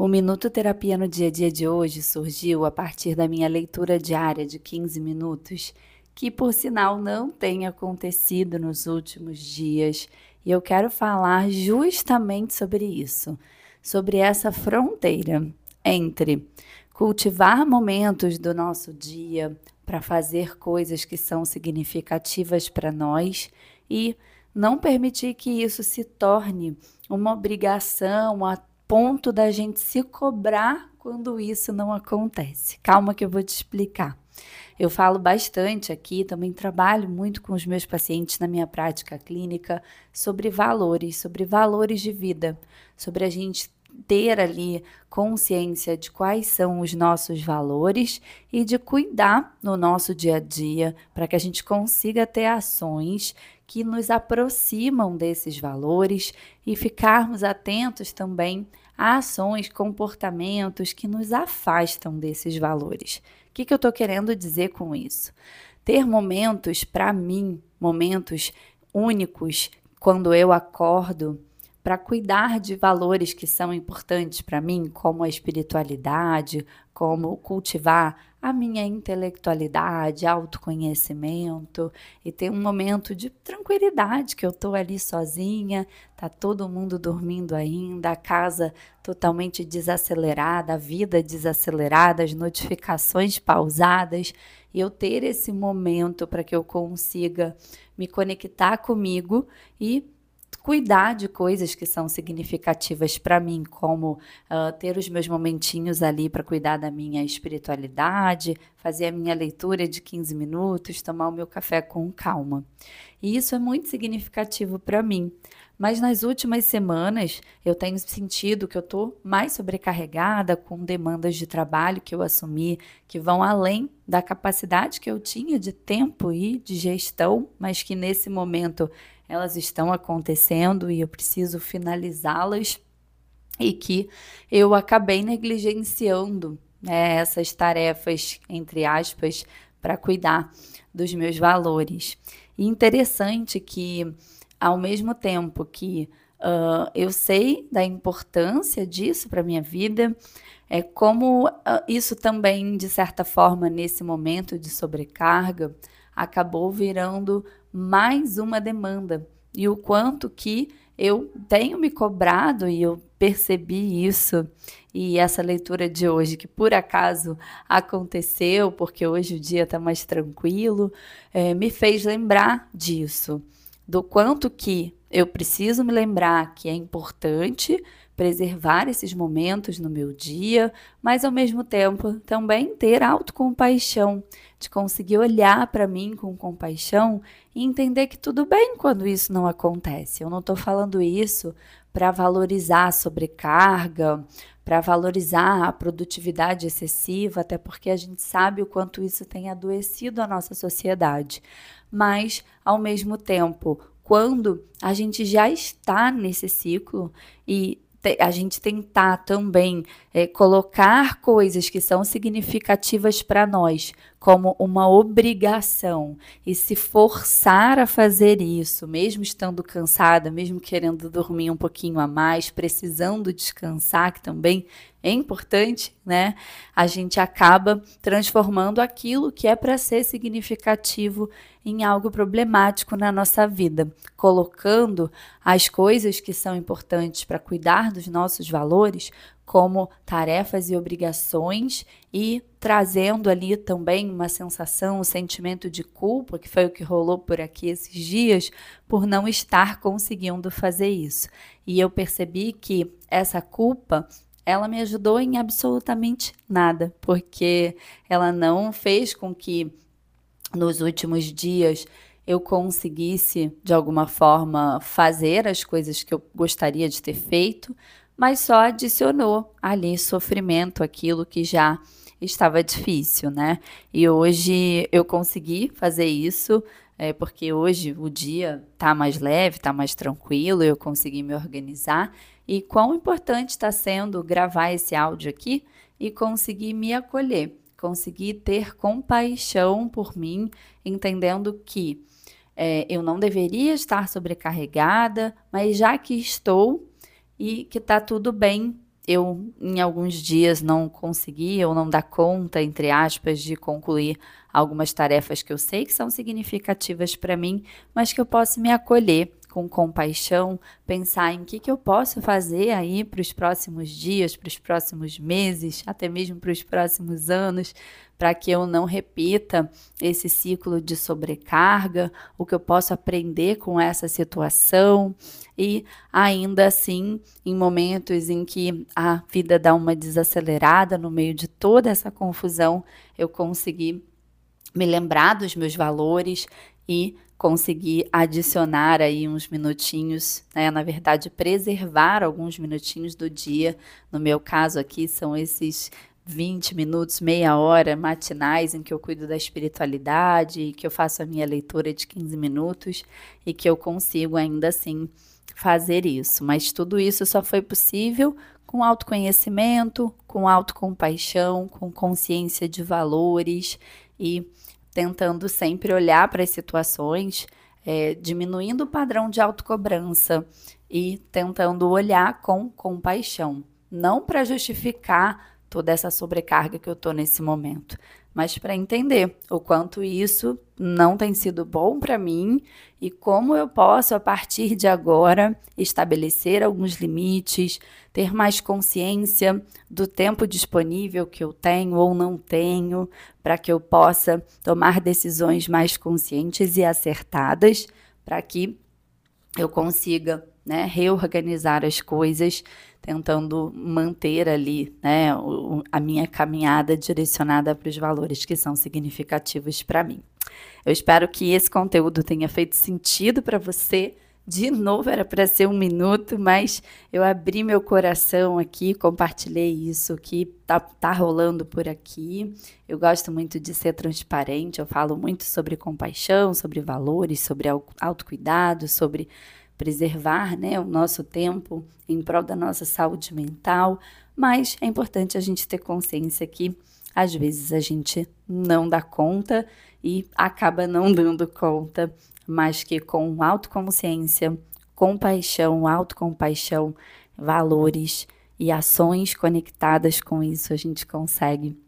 O Minuto Terapia no dia a dia de hoje surgiu a partir da minha leitura diária de 15 minutos, que por sinal não tem acontecido nos últimos dias, e eu quero falar justamente sobre isso, sobre essa fronteira entre cultivar momentos do nosso dia para fazer coisas que são significativas para nós e não permitir que isso se torne uma obrigação, ponto da gente se cobrar quando isso não acontece. Calma que eu vou te explicar. Eu falo bastante aqui, também trabalho muito com os meus pacientes na minha prática clínica sobre valores, sobre valores de vida, sobre a gente ter ali consciência de quais são os nossos valores e de cuidar no nosso dia a dia para que a gente consiga ter ações que nos aproximam desses valores e ficarmos atentos também a ações, comportamentos que nos afastam desses valores. O que, que eu estou querendo dizer com isso? Ter momentos, para mim, momentos únicos, quando eu acordo, para cuidar de valores que são importantes para mim, como a espiritualidade, como cultivar a minha intelectualidade, autoconhecimento e ter um momento de tranquilidade que eu estou ali sozinha, tá todo mundo dormindo ainda, a casa totalmente desacelerada, a vida desacelerada, as notificações pausadas, e eu ter esse momento para que eu consiga me conectar comigo e cuidar de coisas que são significativas para mim, como uh, ter os meus momentinhos ali para cuidar da minha espiritualidade, fazer a minha leitura de 15 minutos, tomar o meu café com calma. E isso é muito significativo para mim. Mas nas últimas semanas eu tenho sentido que eu estou mais sobrecarregada com demandas de trabalho que eu assumi, que vão além da capacidade que eu tinha de tempo e de gestão, mas que nesse momento elas estão acontecendo e eu preciso finalizá-las e que eu acabei negligenciando né, essas tarefas, entre aspas, para cuidar dos meus valores. E interessante que, ao mesmo tempo que uh, eu sei da importância disso para minha vida, é como uh, isso também, de certa forma, nesse momento de sobrecarga, acabou virando mais uma demanda. E o quanto que eu tenho me cobrado e eu percebi isso. E essa leitura de hoje, que por acaso aconteceu, porque hoje o dia está mais tranquilo, é, me fez lembrar disso. Do quanto que eu preciso me lembrar que é importante preservar esses momentos no meu dia, mas ao mesmo tempo também ter autocompaixão, de conseguir olhar para mim com compaixão e entender que tudo bem quando isso não acontece. Eu não estou falando isso para valorizar a sobrecarga, para valorizar a produtividade excessiva, até porque a gente sabe o quanto isso tem adoecido a nossa sociedade. Mas, ao mesmo tempo, quando a gente já está nesse ciclo e a gente tentar também é, colocar coisas que são significativas para nós como uma obrigação e se forçar a fazer isso, mesmo estando cansada, mesmo querendo dormir um pouquinho a mais, precisando descansar, que também é importante, né? A gente acaba transformando aquilo que é para ser significativo em algo problemático na nossa vida, colocando as coisas que são importantes para cuidar dos nossos valores como tarefas e obrigações e trazendo ali também uma sensação, um sentimento de culpa, que foi o que rolou por aqui esses dias, por não estar conseguindo fazer isso. E eu percebi que essa culpa ela me ajudou em absolutamente nada, porque ela não fez com que nos últimos dias eu conseguisse de alguma forma fazer as coisas que eu gostaria de ter feito, mas só adicionou ali sofrimento, aquilo que já estava difícil, né? E hoje eu consegui fazer isso, é, porque hoje o dia tá mais leve, tá mais tranquilo, eu consegui me organizar. E quão importante está sendo gravar esse áudio aqui e conseguir me acolher, conseguir ter compaixão por mim, entendendo que é, eu não deveria estar sobrecarregada, mas já que estou, e que tá tudo bem eu em alguns dias não consegui ou não dá conta, entre aspas, de concluir algumas tarefas que eu sei que são significativas para mim, mas que eu posso me acolher com compaixão, pensar em que, que eu posso fazer aí para os próximos dias, para os próximos meses, até mesmo para os próximos anos, para que eu não repita esse ciclo de sobrecarga, o que eu posso aprender com essa situação. E ainda assim, em momentos em que a vida dá uma desacelerada no meio de toda essa confusão, eu consegui me lembrar dos meus valores e conseguir adicionar aí uns minutinhos, né? na verdade, preservar alguns minutinhos do dia. No meu caso aqui, são esses 20 minutos, meia hora matinais em que eu cuido da espiritualidade, que eu faço a minha leitura de 15 minutos e que eu consigo ainda assim fazer isso. Mas tudo isso só foi possível com autoconhecimento, com autocompaixão, com consciência de valores e tentando sempre olhar para as situações, é, diminuindo o padrão de autocobrança e tentando olhar com compaixão, não para justificar toda essa sobrecarga que eu estou nesse momento, mas para entender o quanto isso não tem sido bom para mim e como eu posso, a partir de agora, estabelecer alguns limites, ter mais consciência do tempo disponível que eu tenho ou não tenho, para que eu possa tomar decisões mais conscientes e acertadas, para que eu consiga né, reorganizar as coisas, tentando manter ali né, o, a minha caminhada direcionada para os valores que são significativos para mim. Eu espero que esse conteúdo tenha feito sentido para você. De novo, era para ser um minuto, mas eu abri meu coração aqui, compartilhei isso que tá, tá rolando por aqui. Eu gosto muito de ser transparente, eu falo muito sobre compaixão, sobre valores, sobre autocuidado, sobre preservar né, o nosso tempo em prol da nossa saúde mental, mas é importante a gente ter consciência que às vezes a gente não dá conta e acaba não dando conta, mas que com autoconsciência, compaixão, autocompaixão, valores e ações conectadas com isso, a gente consegue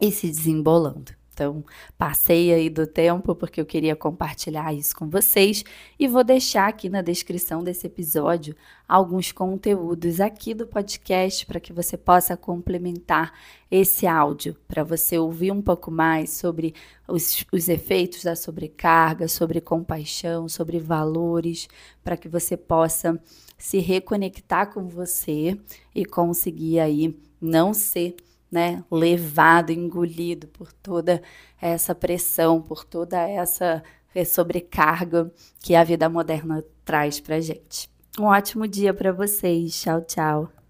ir se desembolando. Então, passei aí do tempo porque eu queria compartilhar isso com vocês. E vou deixar aqui na descrição desse episódio alguns conteúdos aqui do podcast para que você possa complementar esse áudio, para você ouvir um pouco mais sobre os, os efeitos da sobrecarga, sobre compaixão, sobre valores, para que você possa se reconectar com você e conseguir aí não ser né, levado, engolido por toda essa pressão, por toda essa sobrecarga que a vida moderna traz para gente. Um ótimo dia para vocês. Tchau, tchau.